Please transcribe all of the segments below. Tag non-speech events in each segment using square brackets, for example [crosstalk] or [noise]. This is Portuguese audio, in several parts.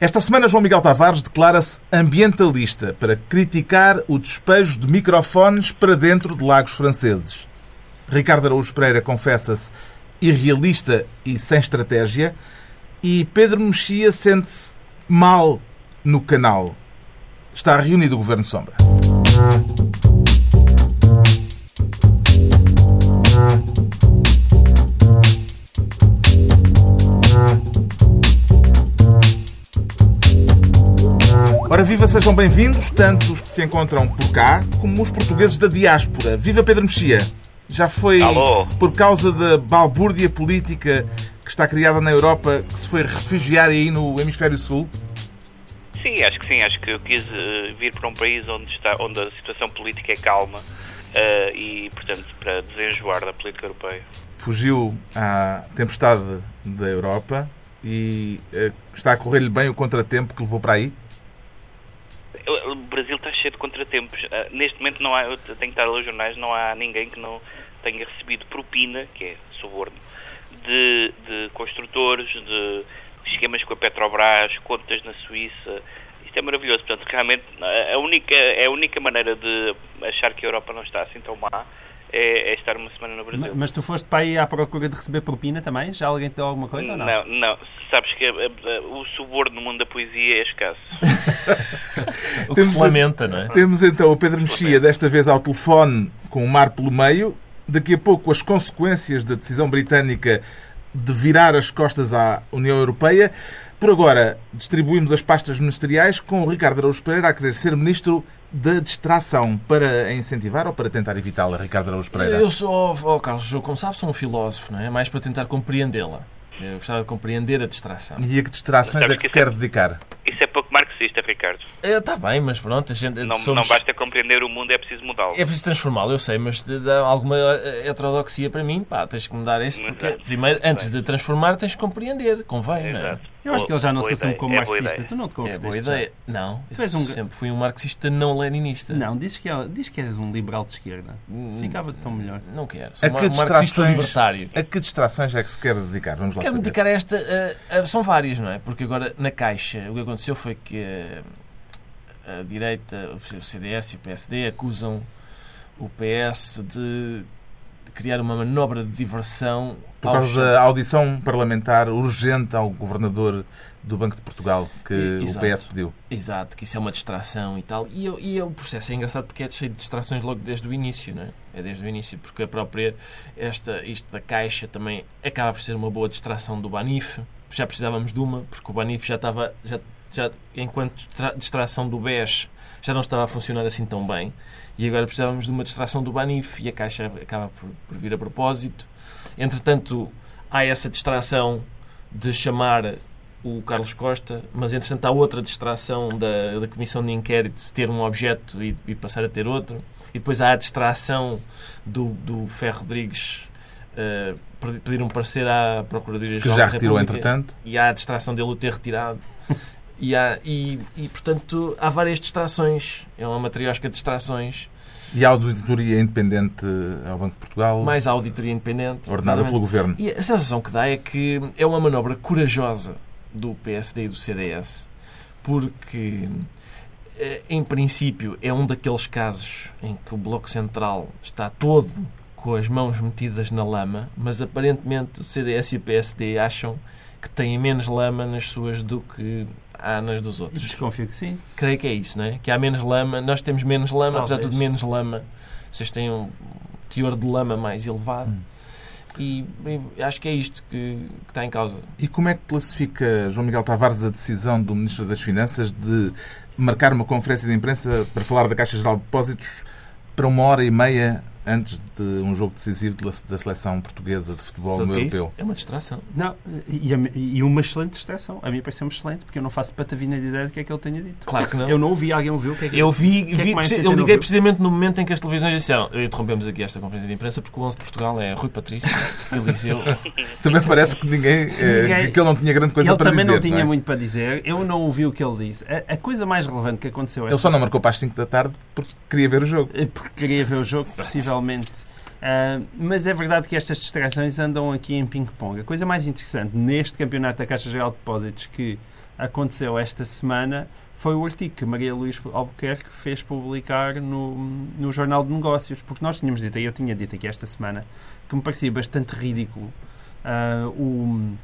Esta semana, João Miguel Tavares declara-se ambientalista para criticar o despejo de microfones para dentro de lagos franceses. Ricardo Araújo Pereira confessa-se irrealista e sem estratégia. E Pedro Mexia sente-se mal no canal. Está reunido o Governo Sombra. Ora, viva, sejam bem-vindos, tanto os que se encontram por cá como os portugueses da diáspora. Viva Pedro Mexia! Já foi Alô. por causa da balbúrdia política que está criada na Europa que se foi refugiar aí no Hemisfério Sul? Sim, acho que sim. Acho que eu quis eh, vir para um país onde, está, onde a situação política é calma eh, e, portanto, para desenjoar da política europeia. Fugiu à tempestade da Europa e eh, está a correr-lhe bem o contratempo que levou para aí? O Brasil está cheio de contratempos. Eh, neste momento não há, eu tenho que estar a ler os jornais, não há ninguém que não tenha recebido propina, que é suborno, de, de construtores, de esquemas com a Petrobras, contas na Suíça. Isto é maravilhoso. Portanto, realmente, a única, é a única maneira de achar que a Europa não está assim tão má é, é estar uma semana no Brasil. Mas, mas tu foste para aí à procura de receber propina também? Já alguém te deu alguma coisa ou não? Não, não. Sabes que eh, eh, o suborno no mundo da poesia é escasso. [laughs] O que Temos se a- lamenta, não é? Temos então o Pedro Mexia, desta vez ao telefone, com o mar pelo meio. Daqui a pouco, as consequências da decisão britânica de virar as costas à União Europeia. Por agora, distribuímos as pastas ministeriais com o Ricardo Araújo Pereira a querer ser ministro da distração para a incentivar ou para tentar evitá-la, Ricardo Araújo Pereira? Eu sou, oh, Carlos, eu, como sabes, sou um filósofo, não é? Mais para tentar compreendê-la. Eu gostava de compreender a distração. E a que distrações é que que se é- quer dedicar? Isso é pouco marxista, Ricardo. Está bem, mas pronto, a gente Não, somos- não basta compreender o mundo, é preciso mudá-lo. É preciso transformá-lo, eu sei, mas de alguma heterodoxia para mim, pá, tens que mudar isso, porque Exato. primeiro, antes de transformar, tens que compreender, convém, não é? Eu acho que ele já não se Boa assume como é boa marxista. Tu não te É converteste boa já? ideia. Não, Tu és um- sempre fui um marxista não leninista. Não, diz que, é, diz que és um liberal de esquerda. Hum, Ficava tão melhor. Não quero. Sou A um que marxista distrações, libertário. a que distrações é que se quer dedicar? Vamos lá saber. dedicar a esta. são várias, não é? Porque agora na Caixa o que aconteceu foi que eh, a direita, o CDS e o PSD acusam o PS de criar uma manobra de diversão Por aos causa da audição parlamentar urgente ao governador do Banco de Portugal que o. PS pediu. Exato, que isso é uma distração e tal. E, e o processo é engraçado porque é cheio de distrações logo desde o início, não é? É desde o início, porque a própria, esta, isto da Caixa também acaba por ser uma boa distração do Banif. Já precisávamos de uma, porque o Banif já estava, já, já, enquanto distra- distração do BES, já não estava a funcionar assim tão bem. E agora precisávamos de uma distração do Banif e a Caixa acaba por, por vir a propósito. Entretanto, há essa distração de chamar o Carlos Costa, mas entretanto há outra distração da, da Comissão de Inquérito de ter um objeto e, e passar a ter outro. E depois há a distração do, do Ferro Rodrigues eh, pedir um parecer à Procuradoria-Geral Que já retirou, entretanto. E há a distração dele o ter retirado. E, há, e, e, portanto, há várias distrações. É uma matriosca de distrações. E a auditoria independente ao Banco de Portugal, Mais a auditoria independente. ordenada pelo Governo. E a sensação que dá é que é uma manobra corajosa do PSD e do CDS, porque, eh, em princípio, é um daqueles casos em que o Bloco Central está todo com as mãos metidas na lama, mas aparentemente o CDS e o PSD acham que têm menos lama nas suas do que nas dos outros. Desconfio que sim. Creio que é isso, não é? Que há menos lama, nós temos menos lama, apesar de Talvez. tudo menos lama. Vocês têm um teor de lama mais elevado. Hum. E, e acho que é isto que, que está em causa. E como é que classifica João Miguel Tavares a decisão do Ministro das Finanças de marcar uma conferência de imprensa para falar da Caixa Geral de Depósitos para uma hora e meia antes de um jogo decisivo da seleção portuguesa de futebol Sabes no é europeu? É uma distração. Não, e, e uma excelente distração. A mim pareceu-me excelente, porque eu não faço patavina de ideia do que é que ele tenha dito. Claro que não. Eu não ouvi, alguém ouviu o que é que Eu vi, que é que vi- eu liguei precisamente no momento em que as televisões disseram interrompemos aqui esta conferência de imprensa porque o 11 de Portugal é Rui Patrício, Eliseu. [laughs] Também parece que ninguém, Ninguém- que ele não tinha grande coisa ele para também dizer. não tinha é? muito para dizer. Eu não ouvi o que ele disse. A, a coisa mais relevante que aconteceu Ele só não marcou para as 5 da tarde porque queria ver o jogo. Eh, porque queria ver o jogo, Ah, mas é verdade que estas distrações andam aqui em ping-pong. A coisa mais interessante neste campeonato da Caixa Geral de Depósitos que aconteceu esta semana foi o artigo que Maria Luís Albuquerque fez publicar no, no Jornal de Negócios, porque nós tínhamos dito, e eu tinha dito aqui esta semana, que me parecia bastante ridículo uh, o,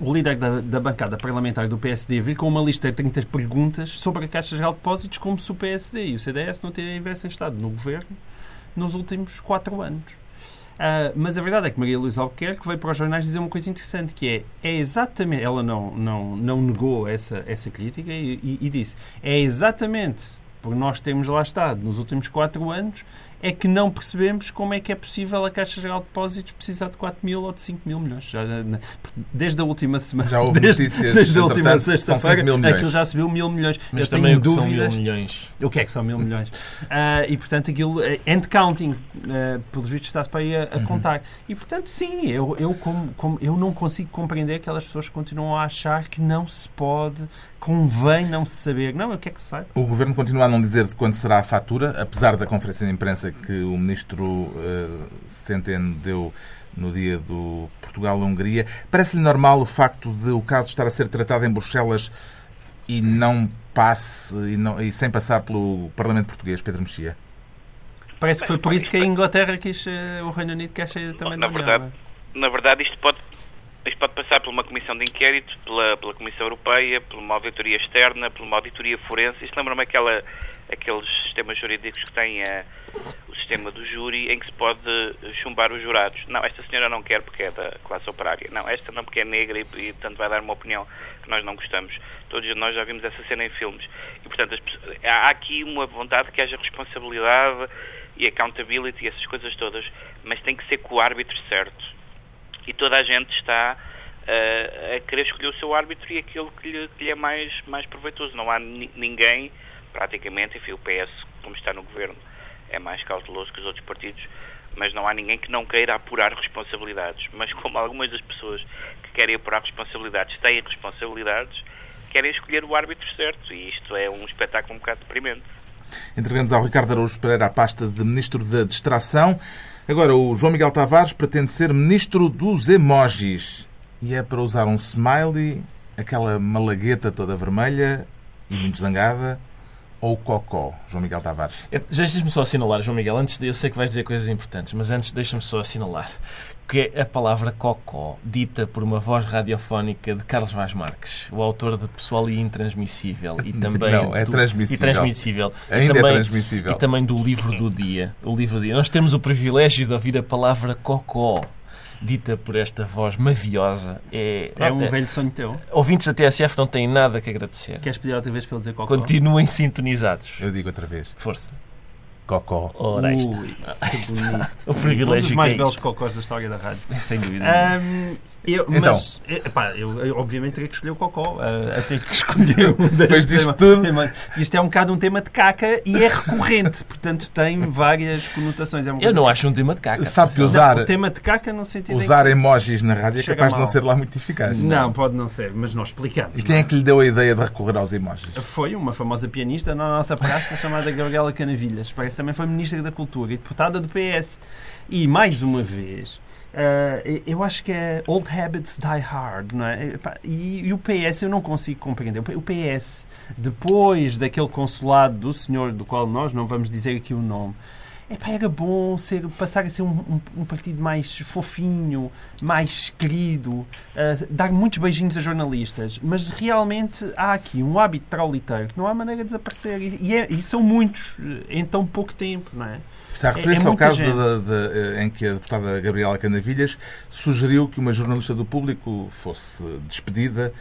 o líder da, da, bancada parlamentar do PSD vir com uma lista de 30 perguntas sobre a Caixa Geral de Depósitos, como se o PSD e o CDS não tivessem estado no governo nos últimos quatro anos. Uh, mas a verdade é que Maria Luísa Albuquerque veio para os jornais dizer uma coisa interessante, que é, é exatamente, ela não, não, não negou essa, essa crítica e, e, e disse, é exatamente por nós termos lá estado nos últimos quatro anos é que não percebemos como é que é possível a Caixa Geral de Depósitos precisar de 4 mil ou de 5 mil milhões. Já, desde a última semana. Já houve desde, notícias. Desde a última sexta-feira, aquilo já subiu mil milhões. Mas Eu também tenho o que dúvidas. são mil milhões. O que é que são mil milhões? Uh, e portanto aquilo, uh, end counting, uh, pelos vistos, está-se para aí a, a Uhum. contar. E portanto, sim, eu, eu, como, como, eu não consigo compreender aquelas pessoas que continuam a achar que não se pode, convém não se saber. Não, eu quero que se saiba. O Governo continua a não dizer de quando será a fatura, apesar da conferência de imprensa que o Ministro uh, Centeno deu no dia do Portugal-Hungria. Parece-lhe normal o facto de o caso estar a ser tratado em Bruxelas e não passe, e, não, e sem passar pelo Parlamento Português, Pedro Mexia? Parece que foi por isso que a Inglaterra quis, uh, o Reino Unido quer sair também na da União. verdade, na verdade, isto pode, isto pode passar por uma comissão de inquérito, pela, pela Comissão Europeia, por uma auditoria externa, por uma auditoria forense. Isto lembra-me aquela, aqueles sistemas jurídicos que têm a, o sistema do júri em que se pode chumbar os jurados. Não, esta senhora não quer porque é da classe operária. Não, esta não porque é negra e, e portanto vai dar uma opinião que nós não gostamos. Todos nós já vimos essa cena em filmes. E portanto as há aqui uma vontade que haja responsabilidade e accountability e essas coisas todas, mas tem que ser com o árbitro certo. E toda a gente está eh, a querer escolher o seu árbitro e aquele que lhe, que lhe é mais, mais proveitoso. Não há ni- ninguém, praticamente, enfim, o PS, como está no governo, é mais cauteloso que os outros partidos, mas não há ninguém que não queira apurar responsabilidades. Mas como algumas das pessoas que querem apurar responsabilidades têm responsabilidades, querem escolher o árbitro certo. E isto é um espetáculo um bocado deprimente. Entregamos ao Ricardo Araújo Pereira a pasta de Ministro da Distração. Agora, o João Miguel Tavares pretende ser Ministro dos Emojis. E é para usar um smiley, aquela malagueta toda vermelha e muito zangada, ou cocó, João Miguel Tavares. É, Já deixa-me só assinalar, João Miguel, antes de eu sei que vais dizer coisas importantes, mas antes deixa-me só assinalar que é a palavra cocó, dita por uma voz radiofónica de Carlos Vaz Marques, o autor de Pessoal e Intransmissível e [laughs] também Não, é do- transmissível. E transmissível. Ainda e é também, transmissível. E também do livro do dia. O livro do dia. Nós temos o privilégio de ouvir a palavra cocó dita por esta voz maviosa. É, É um velho sonho teu. Ouvintes da TSF não têm nada que agradecer. Queres pedir outra vez para ele dizer qual é? Continuem sintonizados. Eu digo outra vez. Força. Cocó. Ora, aí está. Ui, Aí que está. O privilégio Um dos mais que é belos cocós da história da rádio. Sem dúvida. Ahm, eu, Então. mas, epá, eu, eu obviamente teria que escolher o cocó. ah, tenho que escolher [laughs] um Depois destes disto temas. tudo. Tema- Isto é um bocado um tema de caca e é recorrente, portanto tem várias conotações. É uma Eu não acho um tema de caca. Sabe que Não, usar, o tema de caca no sentido em usar emojis na rádio é capaz de não mal. ser lá muito eficaz. que... Não, pode não ser, mas nós explicamos. E quem é que lhe deu a ideia de recorrer aos emojis? Foi uma famosa pianista na nossa praça chamada Gabriela Canavilhas. Parece que também foi Ministra da Cultura e deputada do PS. E, mais uma vez, eh, eu acho que é Old Habits Die Hard, não é? E, e o PS eu não consigo compreender. O PS, depois daquele consulado do senhor, do qual nós não vamos dizer aqui o nome, Epá, era bom ser, passar a ser um, um- um partido mais fofinho, mais querido, eh, dar muitos beijinhos a jornalistas, mas realmente há aqui um hábito trauliteiro que não há maneira de desaparecer e, e é- e são muitos eh, em tão pouco tempo, não é? Está a É- referir-se é ao muita caso gente. de- de- em que a deputada Gabriela Canavilhas sugeriu que uma jornalista do público fosse despedida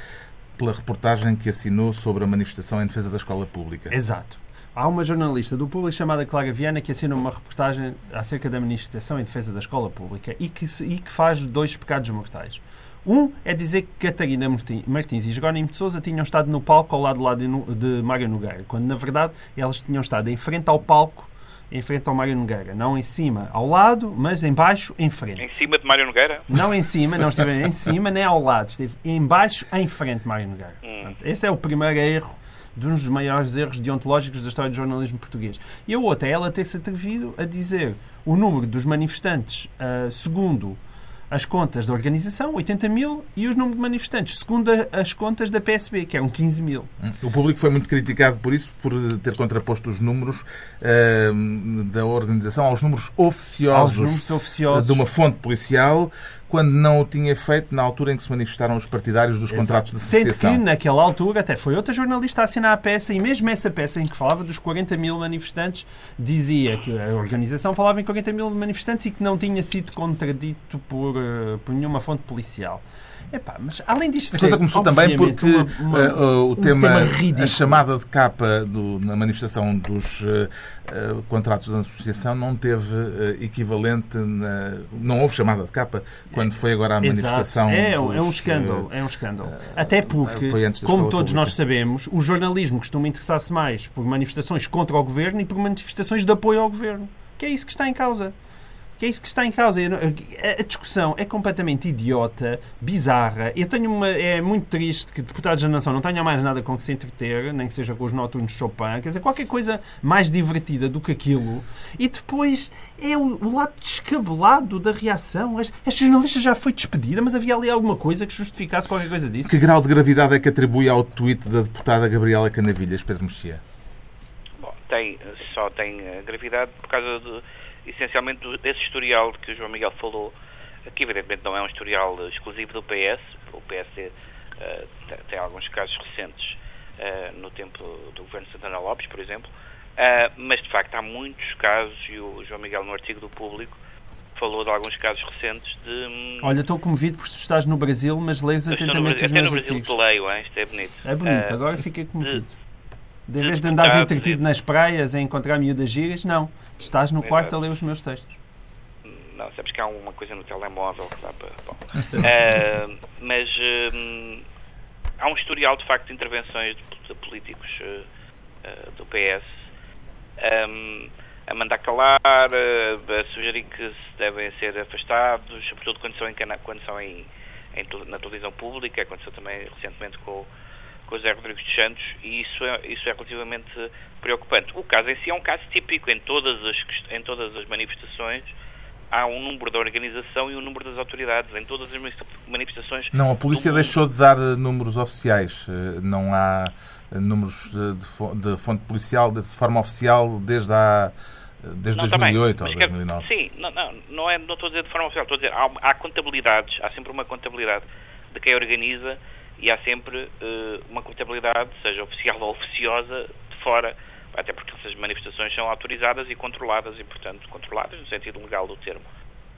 pela reportagem que assinou sobre a manifestação em defesa da escola pública. Exato. Há uma jornalista do público chamada Clara Viana que assina uma reportagem acerca da manifestação em defesa da escola pública e que, e que faz dois pecados mortais. Um é dizer que Catarina Martin- Martins e Jerónimo de Sousa tinham estado no palco ao lado, lado de Mário Nogueira, quando na verdade elas tinham estado em frente ao palco, em frente ao Mário Nogueira. Não em cima, ao lado, mas em baixo, em frente. Em cima de Mário Nogueira? Não em cima, não esteve em cima nem ao lado, esteve em baixo, em frente de Mário Nogueira. Portanto, esse é o primeiro erro, de um dos maiores erros deontológicos da história do jornalismo português. E o outro é ela ter-se atrevido a dizer o número dos manifestantes, ah, segundo as contas da organização, 80 mil, e os números de manifestantes, segundo as contas da PSB, que eram 15 mil. O público foi muito criticado por isso, por ter contraposto os números uh, da organização aos números oficiosos, aos números oficiosos de uma fonte policial, quando não o tinha feito na altura em que se manifestaram os partidários dos Exato. contratos de associação. Sendo que, naquela altura, até foi outra jornalista a assinar a peça, e mesmo essa peça em que falava dos 40 mil manifestantes, dizia que a organização falava em 40 mil manifestantes e que não tinha sido contradito por, uh, por nenhuma fonte policial. Epá, mas além disto, a coisa começou também porque uma, uma, uh, o um tema, tema a chamada de capa do, na manifestação dos uh, uh, contratos de associação não teve equivalente, na, não houve chamada de capa quando foi agora a manifestação. É, dos, é um escândalo, é um escândalo. Até porque, como todos pública. nós sabemos, o jornalismo costuma interessar-se mais por manifestações contra o governo e por manifestações de apoio ao governo, que é isso que está em causa que é isso que está em causa. A discussão é completamente idiota, bizarra. Eu tenho uma. É muito triste que deputados da nação não tenham mais nada com que se entreter, nem que seja com os noturnos de Chopin, quer dizer, qualquer coisa mais divertida do que aquilo. E depois é o, o lado descabelado da reação. A jornalista já foi despedida, mas havia ali alguma coisa que justificasse qualquer coisa disso. Que grau de gravidade é que atribui ao tweet da deputada Gabriela Canavilhas, Pedro Mexia? Bom, tem, só tem gravidade por causa de essencialmente desse historial que o João Miguel falou, que evidentemente não é um historial exclusivo do PS, o PS uh, tem, tem, alguns casos recentes uh, no tempo do governo Santana Lopes, por exemplo, uh, mas de facto há muitos casos, e o João Miguel no artigo do Público falou de alguns casos recentes de... hum, Olha, estou comovido porque tu estás no Brasil, mas lês atentamente Brasil, os meus no Brasil artigos. Te leio, hein? isto é bonito. É bonito, agora fiquei comovido. De, de vez de andares entretido nas praias a encontrar miúdas giras, não. Estás no quarto a ler os meus textos. Não, sabes que há uma coisa no telemóvel que dá para. Bom. uh, [laughs] mas uh, há um historial de facto de intervenções de, políticos uh, do PS um, a mandar calar, a sugerir que se devem ser afastados, sobretudo quando são em, quando são em, em na televisão pública, aconteceu também recentemente com com José Rodrigues dos Santos e isso é, isso é relativamente preocupante. O caso em si é um caso típico em todas as, em todas as manifestações há um número da organização e um número das autoridades em todas as manifestações. Não, a polícia deixou de dar números oficiais. Não há números de, fonte policial de forma oficial desde a desde não, 2008 também, ou mas, 2009. Sim, não, não, não, é, não estou a dizer de forma oficial, estou a dizer há, há contabilidades, há sempre uma contabilidade de quem organiza e há sempre uh, uma contabilidade, seja oficial ou oficiosa, de fora, até porque essas manifestações são autorizadas e controladas, e, portanto, controladas no sentido legal do termo.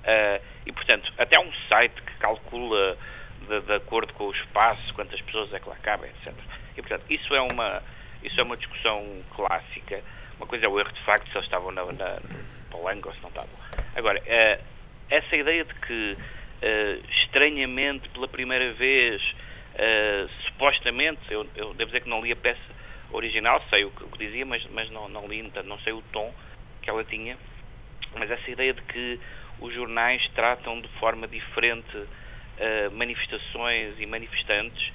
Uh, e, portanto, até um site que calcula, de, de, acordo com o espaço, quantas pessoas é que lá cabem, etc. E, portanto, isso é uma, isso é uma discussão clássica. Uma coisa é o erro de facto, se eles estavam na, na, palanque ou se não estavam. Agora, uh, essa ideia de que, estranhamente, pela primeira vez, Uh, supostamente, eu, eu, devo dizer que não li a peça original, sei o que, o que dizia, mas, mas não, não li, não sei o tom que ela tinha, mas essa ideia de que os jornais tratam de forma diferente uh, manifestações e manifestantes,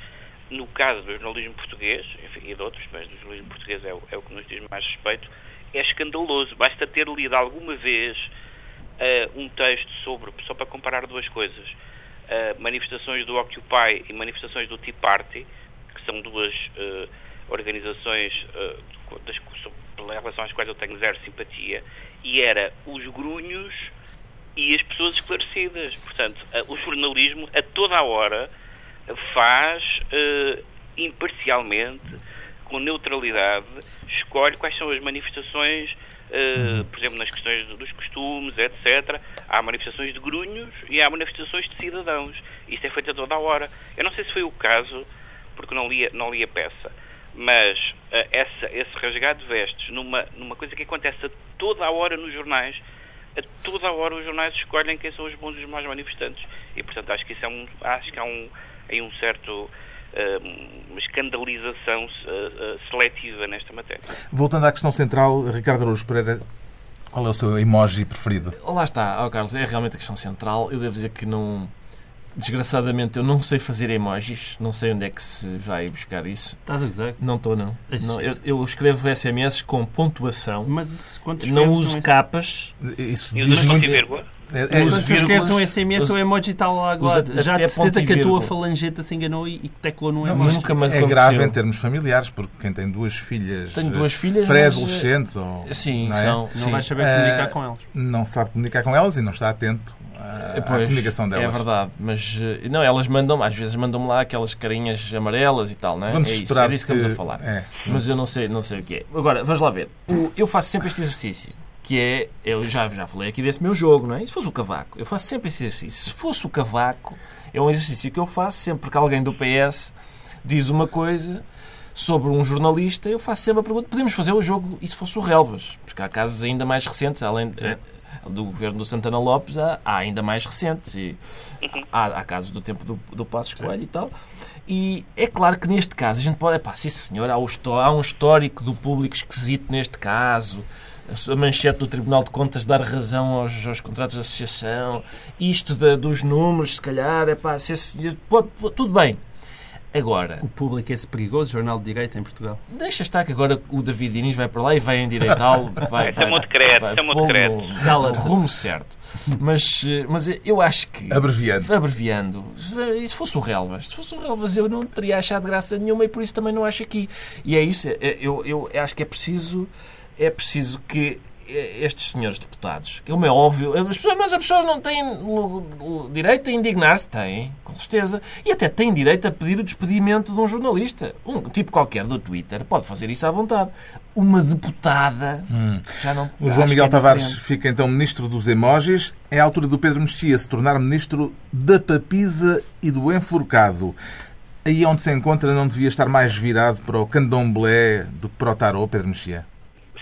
no caso do jornalismo português, enfim, e de outros, mas do jornalismo português é o, é o que nos diz mais respeito, é escandaloso. Basta ter lido alguma vez uh, um texto sobre, só para comparar duas coisas, Uh, manifestações do Occupy e manifestações do Tea Party, que são duas uh, organizações uh, das, relação às quais eu tenho zero simpatia, e era os grunhos e as pessoas esclarecidas. Portanto, o jornalismo, a toda a hora, faz imparcialmente, com neutralidade, escolhe quais são as manifestações Uh, por exemplo, nas questões dos costumes, etc. Há manifestações de grunhos e há manifestações de cidadãos. Isto é feito a toda a hora. Eu não sei se foi o caso, porque não li, não li a peça, mas uh, essa, esse rasgado de vestes numa, numa coisa que acontece a toda a hora nos jornais, a toda a hora os jornais escolhem quem são os bons e os maus manifestantes. E, portanto, acho que isso é um, acho que há um, aí um certo uma escandalização seletiva nesta matéria. Voltando à questão central, Ricardo Araújo Pereira, qual é o seu emoji preferido? Lá está, oh, Carlos, é realmente a questão central. Eu devo dizer que não. Desgraçadamente, eu não sei fazer emojis, não sei onde é que se vai buscar isso. Estás a dizer? Não estou, não. não eu, eu, escrevo SMS com pontuação. Mas quantos não uso capas. Isso diz muito. É, é, tu escreves um SMS, os- o emoji está lá agora. até Já de ponto certeza que a tua falangeta se enganou e, e teclou no Não, emoji. nunca me é aconteceu. grave em termos familiares, porque quem tem duas filhas eh, duas filhas, pré-adolescentes ou mas, eh, Sim, não, é? são. Não sim. vais saber Eh, comunicar com elas. não sabe comunicar com elas e não está atento à, à Pois, comunicação delas. É verdade, mas não, elas mandam, às vezes mandam-me lá aquelas carinhas amarelas e tal, não é? Vamos é isso, é disso que, estamos a falar. É. Mas eu não sei, não sei o que é. Agora, vamos lá ver. Eu faço sempre este exercício, que é, eu já, já falei aqui desse meu jogo, não é? E se fosse o cavaco? Eu faço sempre esse exercício. Se fosse o cavaco, é um exercício que eu faço sempre que alguém do PS diz uma coisa sobre um jornalista, eu faço sempre a pergunta, podemos fazer o jogo e se fosse o Relvas? Porque há casos ainda mais recentes, além de- do governo do Santana Lopes, há, há ainda mais recentes. E há, há casos do tempo do, do Passos Coelho e tal. E é claro que neste caso a gente pode. Pá, sim senhor, há, o há um histórico do público esquisito neste caso. A manchete do Tribunal de Contas dar razão aos, aos contratos de associação. Isto da- dos números, se calhar, é pá, se pode, pode- tudo bem. Agora, O público é esse perigoso jornal de direita em Portugal. deixa estar que agora o David Inês vai para lá e [laughs] vai endireitá-lo. Vai, Isso é muito credo, é muito credo. no rumo certo. Mas, eh, mas eu acho que. Abreviando. abreviando, se se fosse o Relvas, se fosse o Relvas eu não teria achado graça nenhuma e por isso também não acho aqui. E é isso, é- eu, eu acho que é preciso, é preciso que estes senhores deputados, como é óbvio, as pessoas, mas as pessoas não têm direito a indignar-se, têm, com certeza, e até têm direito a pedir o despedimento de um jornalista. Um tipo qualquer do Twitter pode fazer isso à vontade. Uma deputada já não. O João Miguel é Tavares fica então ministro dos emojis. É a altura do Pedro Mexia se tornar ministro da papisa e do enforcado. Aí onde se encontra não devia estar mais virado para o candomblé do que para o tarô, Pedro Mexia?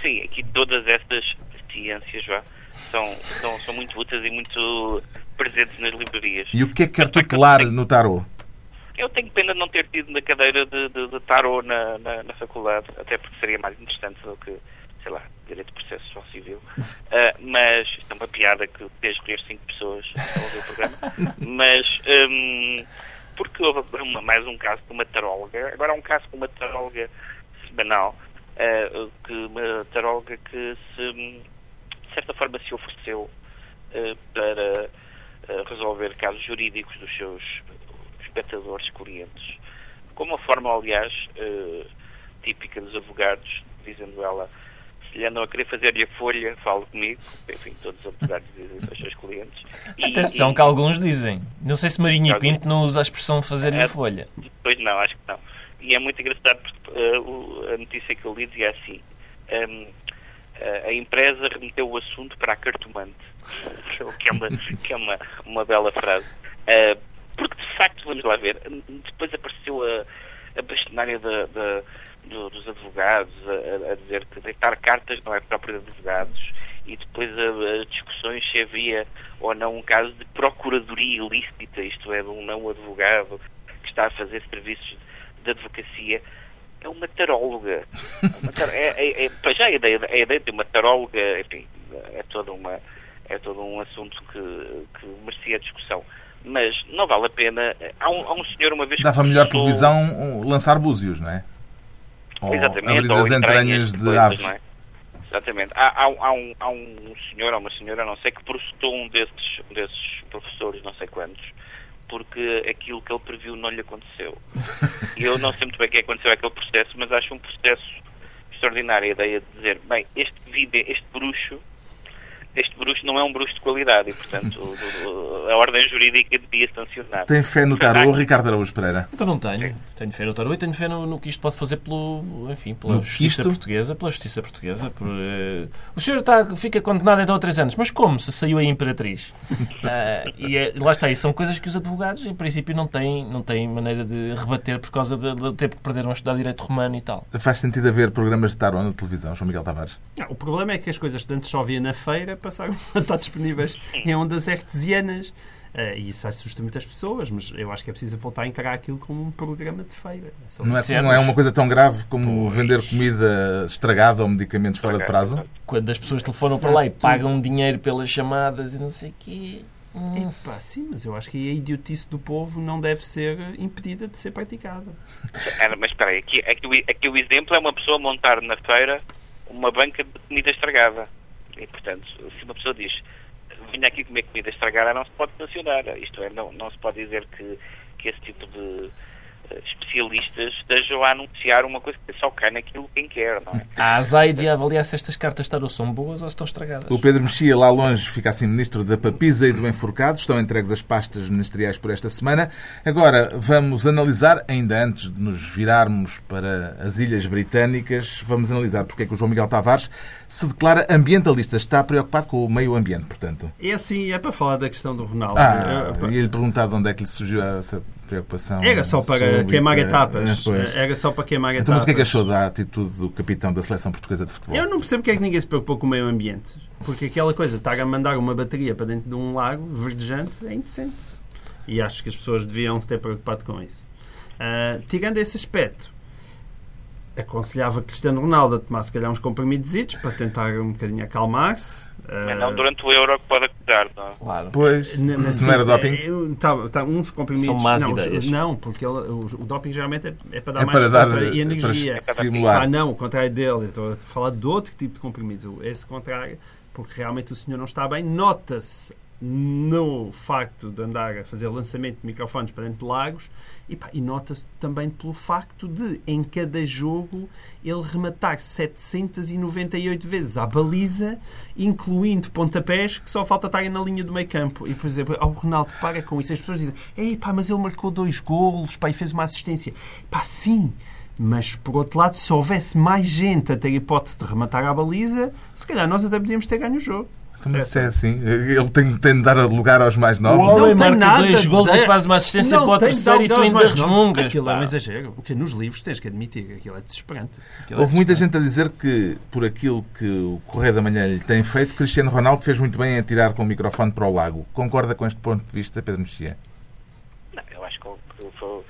Sim, aqui todas estas ciências vá, são, são, são muito úteis e muito presentes nas livrarias. E o que é que quer é tutelar no tarô? Eu tenho pena de não ter tido na cadeira de, de, de tarot na, na, na faculdade, até porque seria mais interessante do que, sei lá, direito de processo civil. [laughs] Ah, mas isto é uma piada que tens escolher cinco pessoas a ouvir o programa. [laughs] Mas hum, porque houve uma- mais um caso de uma taróloga, agora há um caso com uma taróloga semanal, ah, que, uma taróloga que se, de certa forma se ofereceu ah, para ah, resolver casos jurídicos dos seus espectadores, clientes. Como uma forma, aliás, eh, típica dos advogados, dizendo ela, se lhe andam a querer fazer-lhe a folha, fale comigo. Enfim, todos os advogados dizem isso aos seus clientes. E- Atenção e- que alguns dizem. Não sei se Marinho e Pinto não usa a expressão fazer-lhe É. a folha. Pois não, acho que não. E é muito engraçado porque o- a notícia que eu li dizia assim: ehm, eh, a empresa remeteu o assunto para a cartomante. [laughs] Que é uma, que é uma, uma bela frase. Eh, porque de facto, vamos lá ver, depois apareceu a, a bastonária da, da- do- dos advogados a, a- a dizer que deitar cartas não é próprio de advogados e depois a, a discussões se havia ou não um caso de procuradoria ilícita, isto é, de um não advogado que está a fazer serviços de advocacia, é uma taróloga. Uma tar- é, é, é, já a ideia, a ideia de uma taróloga, enfim, é todo, uma, é todo um assunto que, que merecia discussão. Mas não vale a pena. Há um, há um senhor uma vez que Dava melhor televisão lançar búzios, não é? Ou Exatamente, abrir ou as entranhas de coisas, aves. não é? Exatamente. Há, há, um- há um, há um senhor ou uma senhora, não sei, que processou um desses, um desses professores, não sei quantos, porque aquilo que ele previu não lhe aconteceu. E eu não sei muito bem o que aconteceu àquele processo, mas acho um processo extraordinário a ideia de dizer, bem, este vídeo, este bruxo, este bruxo não é um bruxo de qualidade e, portanto, o- o- a ordem jurídica devia sancionar. Tem fé no tarô, Ricardo Araújo Pereira? Então não tenho. Tenho fé no tarô e tenho fé no, no que isto pode fazer pelo, enfim, pela No justiça portuguesa. Pela justiça portuguesa. Por, eh, o senhor está, fica condenado então a três anos. Mas como? Se saiu a Imperatriz. Ah, [laughs] e é- lá está. E são coisas que os advogados, em princípio, não têm, não têm maneira de rebater por causa de- do tempo que perderam a estudar Direito Romano e tal. Faz sentido haver programas de tarô na televisão, João Miguel Tavares? Não, o problema é que as coisas que antes só via na feira passaram [laughs] a estar disponíveis em ondas artesianas. Eh, e isso assusta muitas pessoas, mas eu acho que é preciso voltar a encarar aquilo como um programa de feira. É Não é, não é uma coisa tão grave como vender comida estragada ou medicamentos fora de prazo? Quando as pessoas telefonam para lá e pagam dinheiro pelas chamadas e não sei o quê. Hum, Epá, sim, mas eu acho que a idiotice do povo não deve ser impedida de ser praticada. [laughs] Era, mas espera aí, aqui, aqui, aqui o exemplo é uma pessoa montar na feira uma banca de comida estragada. E, portanto, se uma pessoa diz vinha aqui comer comida estragada, não se pode sancionar. Isto é, não, não se pode dizer que, que esse tipo de eh, especialistas estejam a anunciar uma coisa que só cai naquilo quem quer, não é? A azai de avaliar se estas cartas tarot são boas ou se estão estragadas. O Pedro Mexia, lá longe, fica assim ministro da Papisa e do Enforcado. Estão entregues as pastas ministeriais por esta semana. Agora vamos analisar, ainda antes de nos virarmos para as Ilhas Britânicas, vamos analisar porque é que o João Miguel Tavares se declara ambientalista. Está preocupado com o meio ambiente, portanto. É assim, é para falar da questão do Ronaldo. Ah, É, ia-lhe perguntar de onde é que lhe surgiu essa preocupação. Era só para súbita. queimar etapas. É, pois. Era só para queimar etapas. Então, mas o que é que achou da atitude do capitão da seleção portuguesa de futebol? Eu não percebo porque é que ninguém se preocupou com o meio ambiente. Porque aquela coisa, estar a mandar uma bateria para dentro de um lago verdejante é indecente. E acho que as pessoas deviam se ter preocupado com isso. Ah, tirando esse aspecto, aconselhava Cristiano Ronaldo a tomar se calhar uns comprimidos para tentar um bocadinho acalmar-se. Ah, Mas não durante o Euro que pode acusar, não é? Claro. Pois, mas, não era doping. tá- tá, uns comprimidos. São más não, os- ideias. não, porque ele- o, o doping geralmente é, é para dar É mais para dar força e energia. para estimular. Ah, não, o contrário dele. Eu estou a falar de outro tipo de comprimidos. Esse contrário, porque realmente o senhor não está bem. Nota-se no facto de andar a fazer lançamento de microfones para dentro de lagos e, e nota-se também pelo facto de, em cada jogo, ele rematar 798 vezes à baliza, incluindo pontapés, que só falta estarem na linha do meio campo. E, por exemplo, ao Ronaldo, para com isso. As pessoas dizem, ei pá, mas ele marcou dois golos, pá, e fez uma assistência. Pá, sim, mas, por outro lado, se houvesse mais gente a ter hipótese de rematar à baliza, se calhar nós até podíamos ter ganho o jogo. Então, mas isso é assim. Ele tem, tem de dar lugar aos mais O novos. Não homem tem marca nada dois golos de- e faz uma assistência Não para o terceiro e tu ainda resmungas. Aquilo é um pá. exagero. O que nos livros tens que admitir. Aquilo é desesperante. Aquilo é Houve muita desesperante. gente a dizer que, por aquilo que o Correio da Manhã lhe tem feito, Cristiano Ronaldo fez muito bem em atirar com o microfone para o lago. Concorda com este ponto de vista, Pedro Mexia? Não, eu acho que com, com-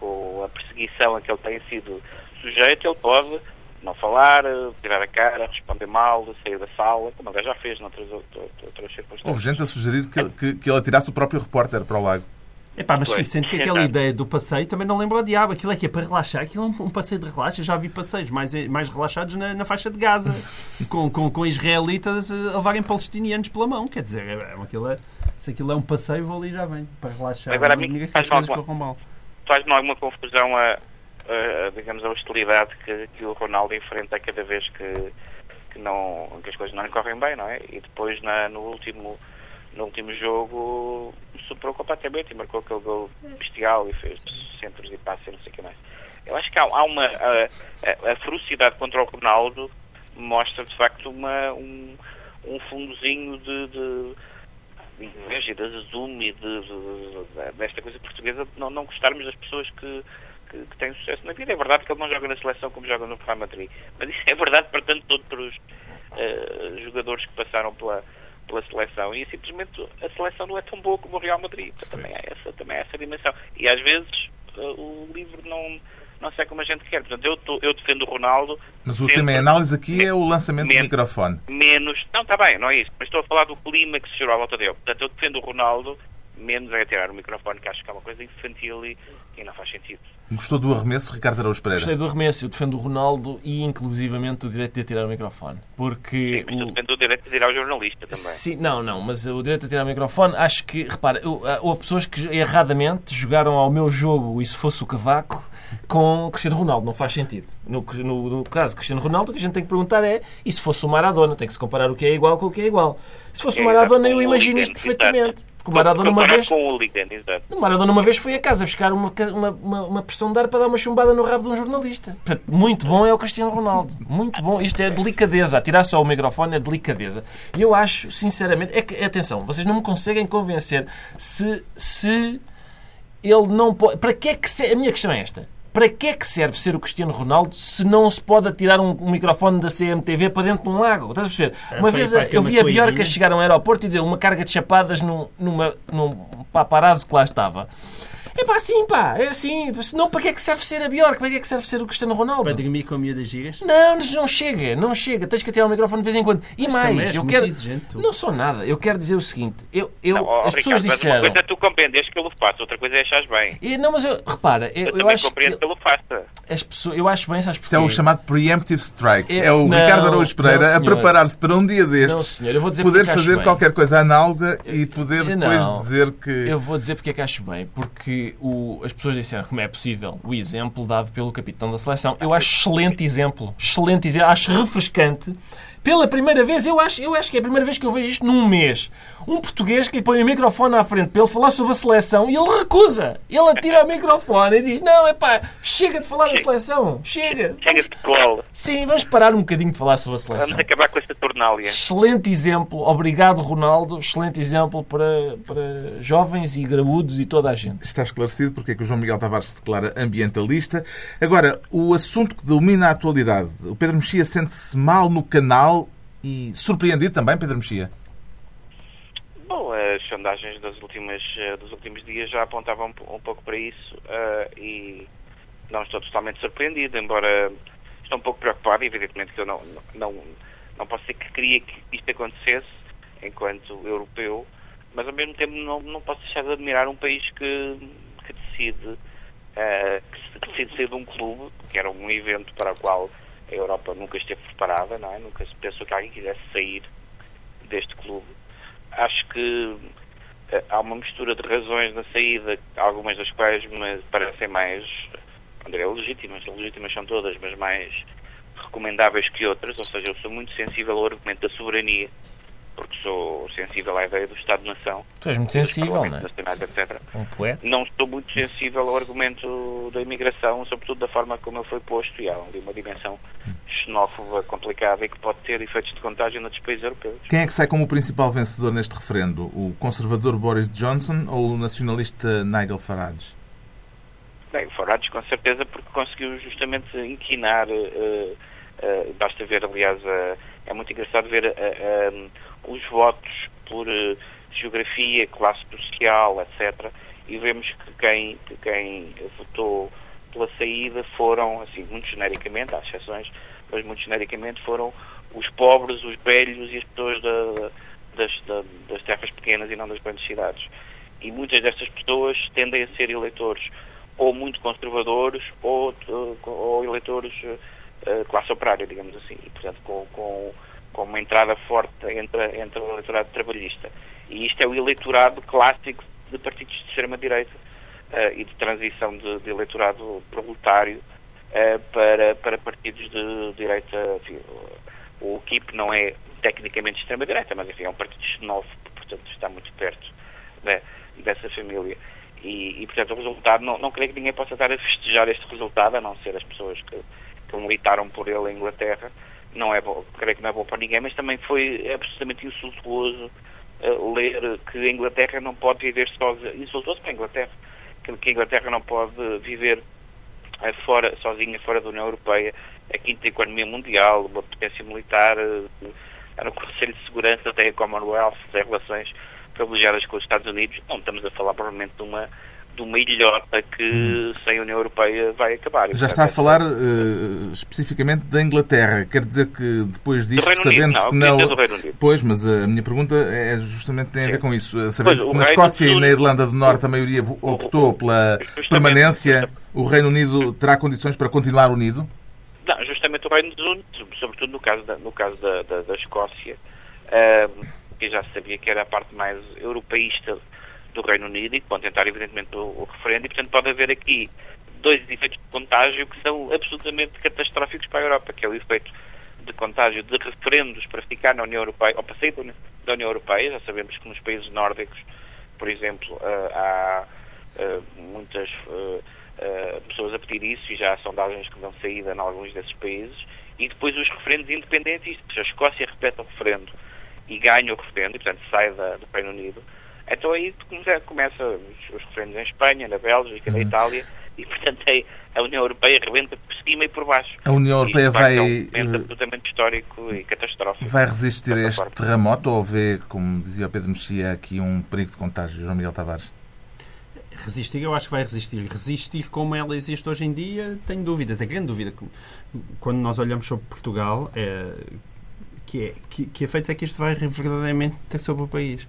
com a perseguição a que ele tem sido sujeito, ele pode não falar, tirar a cara, responder mal, sair da sala, como ele já fez noutras outras, outras circunstâncias. Houve gente a sugerir que, que, que ele atirasse o próprio repórter para o lago. Epá, mas Pois. sim, sendo que aquela ideia do passeio também não lembro o diabo. Aquilo é que é para relaxar. Aquilo é um, um passeio de relaxo. Eu já vi passeios mais, mais relaxados na, na faixa de Gaza, [laughs] com, com, com israelitas a levarem palestinianos pela mão. Quer dizer, é, é, aquilo é, se aquilo é um passeio, vou ali e já venho. Para relaxar. Agora, a mim que faz. Faz-me alguma confusão a, a, digamos, a hostilidade que, que o Ronaldo enfrenta cada vez que, que, não, que as coisas não lhe correm bem, não é? E depois na, no último no último jogo superou completamente e marcou aquele gol bestial e fez centros e passos e não sei o que mais. Eu acho que há, há uma a, a, a ferocidade contra o Ronaldo mostra de facto uma, um, um fundozinho de, de de inveja de e de, de- de- desta coisa portuguesa de não, não gostarmos das pessoas que, que, que têm sucesso na vida. É verdade que ele não joga na seleção como joga no Real Madrid, mas isso é verdade para tantos outros eh, jogadores que passaram pela, pela seleção e simplesmente a seleção não é tão boa como o Real Madrid. Também, há essa, também há essa dimensão. E às vezes eh, o livro não, não sai como a gente quer. Portanto, eu, tô- eu defendo o Ronaldo Mas o tema em análise aqui é o lançamento do Men- microfone. menos. Não, está bem, não é isso. Mas estou a falar do clima que se gerou à volta dele. Portanto, eu defendo o Ronaldo, menos é tirar o microfone, que acho que é uma coisa infantil e, e não faz sentido. Gostou do arremesso, Ricardo Araújo Gostei Pereira? do arremesso, eu defendo o Ronaldo e inclusivamente o direito de atirar o microfone. Porque Sim, mas eu o- defendo o direito de tirar o jornalista também. Sim, não, não, mas o direito a tirar o microfone, acho que, repara, eu- ah, houve pessoas que erradamente jogaram ao meu jogo e se fosse o cavaco com Cristiano Ronaldo, não faz sentido. No, no, no caso de Cristiano Ronaldo, o que a gente tem que perguntar é e se fosse o Maradona, tem que se comparar o que é igual com o que é igual. Se fosse o É, Maradona, exato, eu o imagino isto perfeitamente. Porque o Maradona uma vez. com o exato. O Maradona uma vez foi a casa buscar uma, uma, uma, uma pressão de ar para dar uma chumbada no rabo de um jornalista. Portanto, muito bom é o Cristiano Ronaldo. Muito bom. Isto é delicadeza. Atirar só o microfone é delicadeza. E eu acho, sinceramente, é que, atenção, vocês não me conseguem convencer se, se ele não pode. Para que é que serve? A minha questão é esta. Para que é que serve ser o Cristiano Ronaldo se não se pode atirar um, um microfone da CMTV para dentro de um lago? Estás a perceber? É, Uma para vez eu vi a corridinha. chegar a um aeroporto e deu uma carga de chapadas num, numa, num paparazzo que lá estava. É pá, assim, pá, é assim. Senão, para que é que serve ser a Bjork? Para que é que serve ser o Cristiano Ronaldo? Para dormir com miúdas gigas? Não, não chega, não chega. Tens que atirar o microfone de vez em quando. E Mas mais, eu quero. Não sou nada. Eu quero dizer o seguinte: eu, eu, Não, as pessoas Ricardo, disseram. uma coisa é tu compreendes que eu o faço, outra coisa é achares bem. E, não, mas eu, repara, eu, Eu, eu também acho compreendo que o faça. as pessoas, eu acho bem, sabes Isto é o porquê? chamado preemptive strike. É- É, o não, Ricardo Araújo Pereira não, a preparar-se para um dia destes Não, senhor, eu vou dizer poder é fazer bem. qualquer coisa análoga e poder Eu depois não. dizer que. Eu vou dizer porque é que acho bem. Porque o, as pessoas disseram como é possível o exemplo dado pelo capitão da seleção. Eu acho excelente exemplo. Excelente exemplo. Acho refrescante. Pela primeira vez, eu acho, eu acho que é a primeira vez que eu vejo isto num mês. Um português que lhe põe o microfone à frente para ele falar sobre a seleção e ele recusa. Ele atira o microfone e diz: Não, é pá, chega de falar da seleção. Chega. Chega de cola. Sim, vamos parar um bocadinho de falar sobre a Vamos seleção. acabar com esta tornália. Excelente exemplo, obrigado Ronaldo, excelente exemplo para, para jovens e graúdos e toda a gente. Está esclarecido porque é que o João Miguel Tavares se declara ambientalista. Agora, o assunto que domina a atualidade. O Pedro Mexia sente-se mal no canal e surpreendido também, Pedro Mexia. Bom, as sondagens das últimas, eh, dos últimos dias já apontavam um, po- pouco para isso eh, e não estou totalmente surpreendido, embora estou um pouco preocupado, evidentemente que eu não, não, não posso dizer que queria que isto acontecesse enquanto europeu, mas ao mesmo tempo não, não posso deixar de admirar um país que, que decide eh, que, que decide sair de um clube, que era um evento para o qual a Europa nunca esteve preparada, não é? Nunca se pensou que alguém quisesse sair deste clube. Acho que eh, há uma mistura de razões na saída, algumas das quais me parecem mais, direi legítimas, legítimas são todas, mas mais recomendáveis que outras, ou seja, eu sou muito sensível ao argumento da soberania, porque sou sensível à ideia do Estado-nação, Tu és muito sensível, não é? nacionais, etc. Um poeta. Não estou muito sensível ao argumento da imigração, sobretudo da forma como ele foi posto, e há ali uma dimensão xenófoba complicada e que pode ter efeitos de contágio noutros países europeus. Quem é que sai como o principal vencedor neste referendo? O conservador Boris Johnson ou o nacionalista Nigel Farage? Bem, o Farage com certeza porque conseguiu justamente inquinar, eh, eh, basta ver aliás, eh, é muito engraçado ver eh, eh, os votos por eh, geografia, classe social, etc. E vemos que quem, que quem votou pela saída foram, assim, muito genericamente, há exceções, mas muito genericamente foram os pobres, os velhos e as pessoas da- das, da- das terras pequenas e não das grandes cidades. E muitas destas pessoas tendem a ser eleitores ou muito conservadores ou, uh, ou eleitores uh, classe operária, digamos assim, e portanto com, com, com uma entrada forte entre, entre o eleitorado trabalhista. E isto é o eleitorado clássico de partidos de extrema-direita uh, e de transição de, de eleitorado proletário uh, para, para partidos de direita. Enfim, o UKIP não é tecnicamente extrema-direita, mas enfim, é um partido xenófobo, portanto está muito perto né, dessa família. E, e, portanto, o resultado, não, não creio que ninguém possa estar a festejar este resultado, a não ser as pessoas que, que militaram por ele em Inglaterra. Não é bom, creio que não é bom para ninguém, mas também foi absolutamente insultuoso uh, ler que a Inglaterra não pode viver sozinha. Insultuoso para a Inglaterra, que, a Inglaterra não pode viver uh, fora, sozinha, fora da União Europeia, a quinta economia mundial, uma potência militar, uh, no Conselho de Segurança, tem a Commonwealth, tem relações privilegiadas com os Estados Unidos, não estamos a falar provavelmente de uma, de uma ilhota que sem a União Europeia vai acabar. Já está a falar uh, especificamente da Inglaterra. Quer dizer que depois disto, sabendo-se não, que não. dizer do Reino Unido. Pois, mas a minha pergunta é justamente tem a ver Sim. com isso. Uh, Sabendo-se Pois, que na Escócia e na Irlanda do Norte a maioria optou pela permanência, o Reino Unido terá condições para continuar unido? Não, justamente o Reino Unido, sobretudo no caso da, no caso da, da, da Escócia, ahm, que já sabia que era a parte mais europeísta do Reino Unido e que vão tentar, evidentemente, o, o referendo, e portanto pode haver aqui dois efeitos de contágio que são absolutamente catastróficos para a Europa, que é o efeito de contágio de referendos para ficar na União Europeia, ou para sair da União, Europeia, já sabemos que nos países nórdicos, por exemplo, ah, há ah, muitas ah, pessoas a pedir isso e já há sondagens que dão saída em alguns desses países, e depois os referendos independentes, a Escócia repete o referendo e ganha o referendo, e portanto sai da, do Reino Unido, então aí começa, começa os, os referendos em Espanha, na Bélgica, na Itália, e portanto aí a União Europeia rebenta por cima e por baixo. A União Europeia vai ser um momento uh, absolutamente histórico e catastrófico. vai resistir a este forma. terremoto ou vê, como dizia o Pedro Mexia, aqui um perigo de contágio, João Miguel Tavares? resistir, eu acho que vai resistir. Resistir como ela existe hoje em dia, tenho dúvidas. É grande dúvida. Quando nós olhamos sobre Portugal, é, que, é, que, que efeitos é que isto vai verdadeiramente ter sobre o país?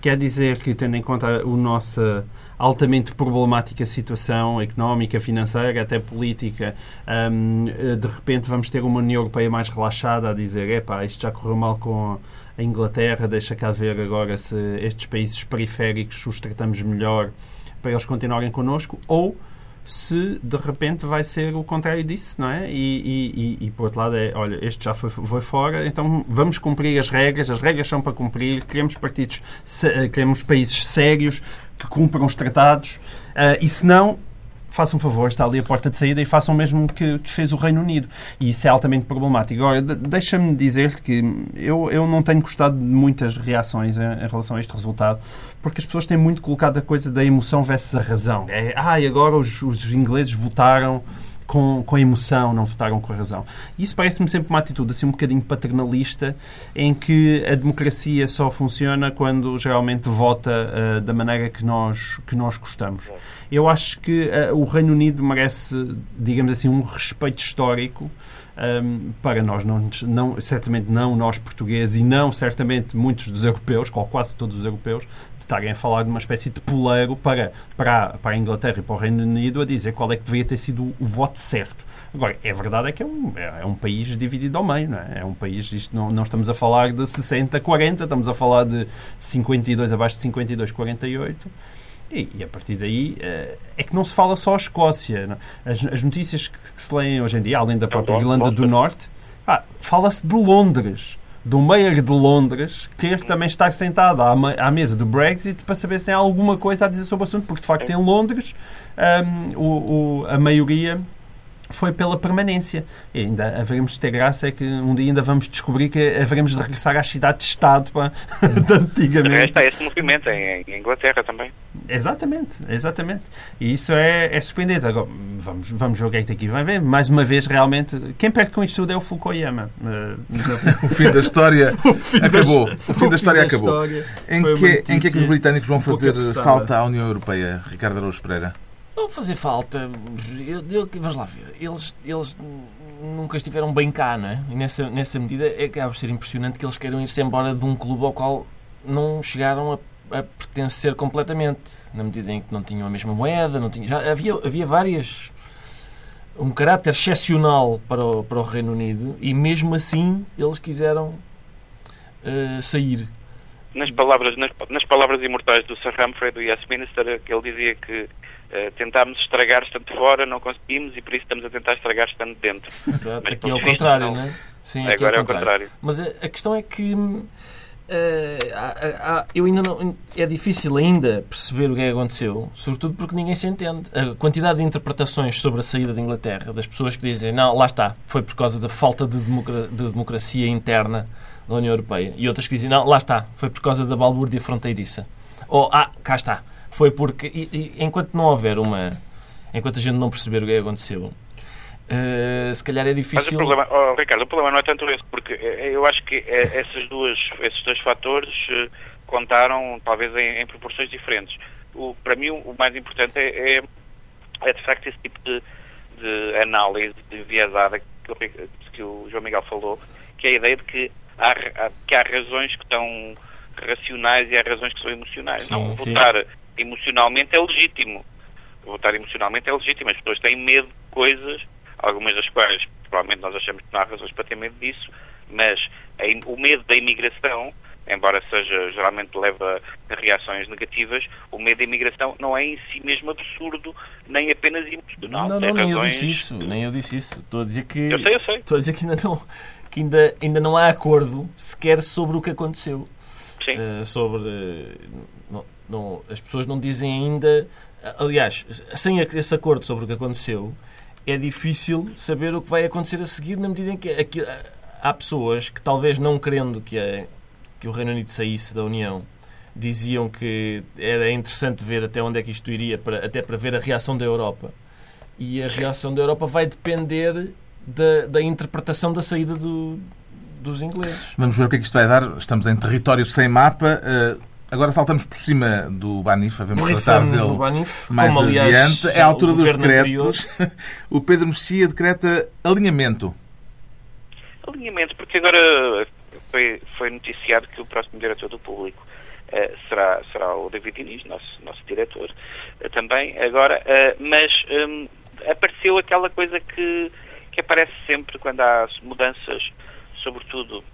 Quer dizer que, tendo em conta a nossa altamente problemática situação económica, financeira, até política, um, de repente vamos ter uma União Europeia mais relaxada a dizer: epá, isto já correu mal com a Inglaterra, deixa cá ver agora se estes países periféricos os tratamos melhor para eles continuarem connosco, ou se de repente vai ser o contrário disso, não é? E, e, e, por outro lado é, olha, este já foi, foi fora, então vamos cumprir as regras, as regras são para cumprir, queremos partidos, eh, queremos países sérios que cumpram os tratados, uh, e se não, façam um favor, está ali a porta de saída e façam o mesmo que, que fez o Reino Unido. E isso é altamente problemático. Agora, deixa-me dizer-te que eu, eu não tenho gostado de muitas reações em, em, relação a este resultado, porque as pessoas têm muito colocado a coisa da emoção versus a razão. É, ah, e agora os, os ingleses votaram com, com emoção, não votaram com razão. Isso parece-me sempre uma atitude assim um bocadinho paternalista, em que a democracia só funciona quando geralmente vota uh, da maneira que nós, que nós gostamos. Eu acho que uh, o Reino Unido merece, digamos assim, um respeito histórico um, para nós, não, não, certamente não nós portugueses e não certamente muitos dos europeus, ou quase todos os europeus, de estarem a falar de uma espécie de poleiro para, para, para a Inglaterra e para o Reino Unido a dizer qual é que deveria ter sido o voto certo. Agora, é verdade é que é um, é, é um país dividido ao meio, não é? É um país, isto não, não estamos a falar de 60, 40, estamos a falar de 52, abaixo de 52, 48. E, e, a partir daí uh, é que não se fala só a Escócia. As, as, notícias que, que, se leem hoje em dia, além da própria Irlanda do Norte, ah, fala-se de Londres. Do mayor de Londres querer também estar sentado à, à, mesa do Brexit para saber se tem alguma coisa a dizer sobre o assunto, porque de facto em Londres um, o, o, a maioria foi pela permanência. E ainda haveremos de ter graça é que um dia ainda vamos descobrir que haveremos de regressar às cidades-estado [laughs] de antigamente. Está esse movimento em, em, Inglaterra também. Exatamente, exatamente. E isso é, é surpreendente. Agora, vamos, vamos ver o que é que aqui vai ver. Mais uma vez, realmente, quem perde com isto tudo é o Fukuyama. o fim da história fim [laughs] acabou. o fim da história acabou. em, que, em que é que os britânicos vão fazer falta à União Europeia, Ricardo Araújo Pereira? Não fazer falta. Eu, eu, vamos lá ver. Eles, eles nunca estiveram bem cá, não é? E nessa, nessa medida é que por ser impressionante que eles queiram ir-se embora de um clube ao qual não chegaram a, a, pertencer completamente. Na medida em que não tinham a mesma moeda, não tinham, já havia, havia várias. um caráter excepcional para o, para o Reino Unido e mesmo assim eles quiseram uh, sair. Nas palavras, nas, nas palavras imortais do Sir Humphrey, do Yes Minister, que ele dizia que Uh, tentámos estragar estando fora, não conseguimos e por isso estamos a tentar estragar estando dentro. Exato. Mas, aqui é o contrário, não é? Sim, Agora é, é o contrário. Mas a, a, questão é que uh, há, há, eu ainda não, é difícil ainda perceber o que é que aconteceu, sobretudo porque ninguém se entende. A quantidade de interpretações sobre a saída da Inglaterra, das pessoas que dizem não, lá está, foi por causa da falta de, democra de democracia interna da União Europeia, e outras que dizem não, lá está, foi por causa da balbúrdia fronteiriça. Ou, ah, cá está, foi porque, e, e, enquanto não houver uma. Enquanto a gente não perceber o que aconteceu, uh, se calhar é difícil. Mas o problema, oh, Ricardo, o problema não é tanto esse, porque eh, eu acho que eh, essas duas, esses dois fatores contaram, talvez, em, em proporções diferentes. O, para mim, o mais importante é, é, é de facto esse tipo de, de análise de enviesada que, que o João Miguel falou, que é a ideia de que há, que há razões que estão racionais e há razões que são emocionais. Sim, não votar emocionalmente é legítimo. Votar emocionalmente é legítimo. As pessoas têm medo de coisas, algumas das quais provavelmente nós achamos que não há razões para ter medo disso, mas a, o medo da imigração, embora seja geralmente leva a reações negativas, o medo da imigração não é em si mesmo absurdo, nem apenas emocional. Não, não, nem eu disse isso, nem eu disse isso. Estou a dizer que. Eu sei, eu sei. Estou a dizer que ainda não, que ainda, ainda não há acordo sequer sobre o que aconteceu. Sim. Uh, sobre. Uh, não, não, as pessoas não dizem ainda. Aliás, sem esse acordo sobre o que aconteceu, é difícil saber o que vai acontecer a seguir, na medida em que aqui, há pessoas que, talvez não querendo que, a, que o Reino Unido saísse da União, diziam que era interessante ver até onde é que isto iria, para, até para ver a reação da Europa. E a reação da Europa vai depender da, da interpretação da saída do, dos ingleses. Vamos ver o que é que isto vai dar. Estamos em território sem mapa. Uh Agora saltamos por cima do Banif, vamos tratar dele Banif, mais como, aliás, adiante. É a altura dos decretos. [laughs] O Pedro Mexia decreta alinhamento. Alinhamento, porque agora foi, foi noticiado que o próximo diretor do público eh, será, será o David Diniz, nosso, nosso diretor, eh, também, agora, eh, mas hum, apareceu aquela coisa que, que aparece sempre quando há mudanças, sobretudo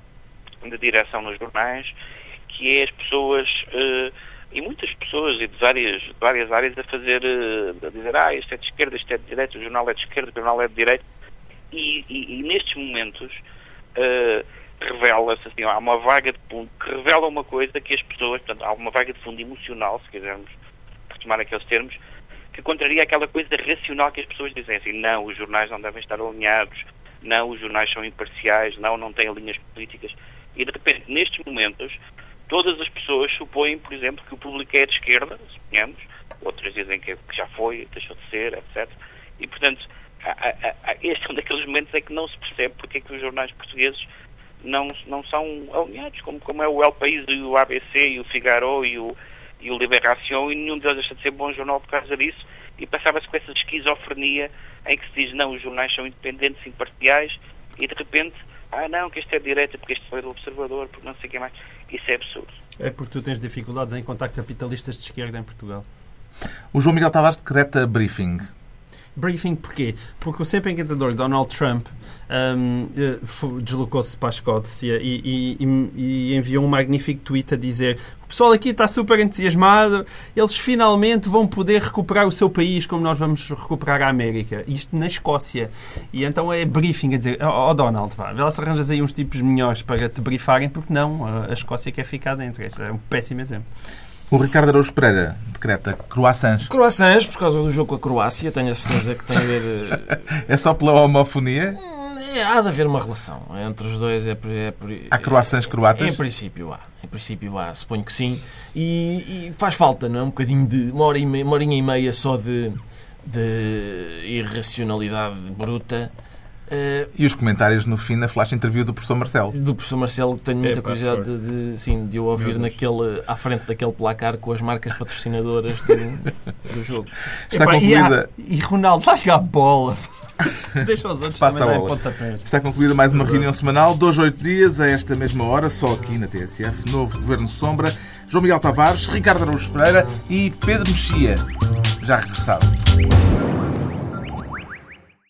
de direção nos jornais, que é as pessoas, eh, e muitas pessoas e de várias, de várias áreas a fazer, eh, a dizer, ah, isto é de esquerda, isto é de direita, o jornal é de esquerda, o jornal é de direita, e, e- e nestes momentos eh, revela-se assim, há uma vaga de fundo que revela uma coisa que as pessoas, portanto, há uma vaga de fundo emocional, se quisermos retomar aqueles termos, que contraria aquela coisa racional que as pessoas dizem assim, não, os jornais não devem estar alinhados, não, os jornais são imparciais, não, não têm linhas políticas. E de repente, nestes momentos, todas as pessoas supõem, por exemplo, que o público é de esquerda, suponhamos, outras dizem que já foi, deixou de ser, etc. E, portanto, este é um daqueles momentos em que não se percebe porque é que os jornais portugueses não, não são alinhados, como, como é o El País e o ABC e o Figaro e o, e o Liberação, e nenhum deles deixa de ser bom jornal por causa disso, e passava-se com essa esquizofrenia em que se diz, não, os jornais são independentes, imparciais, e de repente, ah não, que este é direita, porque este foi do Observador, porque não sei o que mais. Isso é absurdo. É porque tu tens dificuldades em encontrar capitalistas de esquerda em Portugal. O João Miguel Tavares decreta briefing. Briefing porquê? Porque o sempre encantador Donald Trump hum, eh, deslocou-se para a Escócia e, e- e- enviou um magnífico tweet a dizer o pessoal aqui está super entusiasmado, eles finalmente vão poder recuperar o seu país como nós vamos recuperar a América. Isto na Escócia. E então é briefing a dizer, ó oh, Donald, vá, vê lá se arranjas aí uns tipos melhores para te briefarem, porque não, a Escócia quer ficar dentro. Este é um péssimo exemplo. O Ricardo Araújo Pereira decreta croissants. Croissants, por causa do jogo com a Croácia, tenho a certeza que tem a ver. [laughs] É só pela homofonia? é, há de haver uma relação entre os dois. É, é, por- Há croissants croatas? Em princípio há. Em princípio há, suponho que sim. E, e faz falta, não é? Um bocadinho de. Uma, hora e meia, uma horinha e meia só de, de irracionalidade bruta. Eh, E os comentários no fim na flash interview do professor Marcelo. do professor Marcelo, que tenho muita Epá, curiosidade foi. de, de, sim, de o ouvir naquele, à frente daquele placar com as marcas patrocinadoras do, do jogo. Está Epá, e, concluída, há- e Ronaldo, jogar a bola. [laughs] Deixa os outros Passa também a bola. está concluída mais uma reunião semanal, dois, oito dias, a esta mesma hora, só aqui na TSF, novo Governo Sombra, João Miguel Tavares, Ricardo Araújo Pereira e Pedro Mexia, já regressado.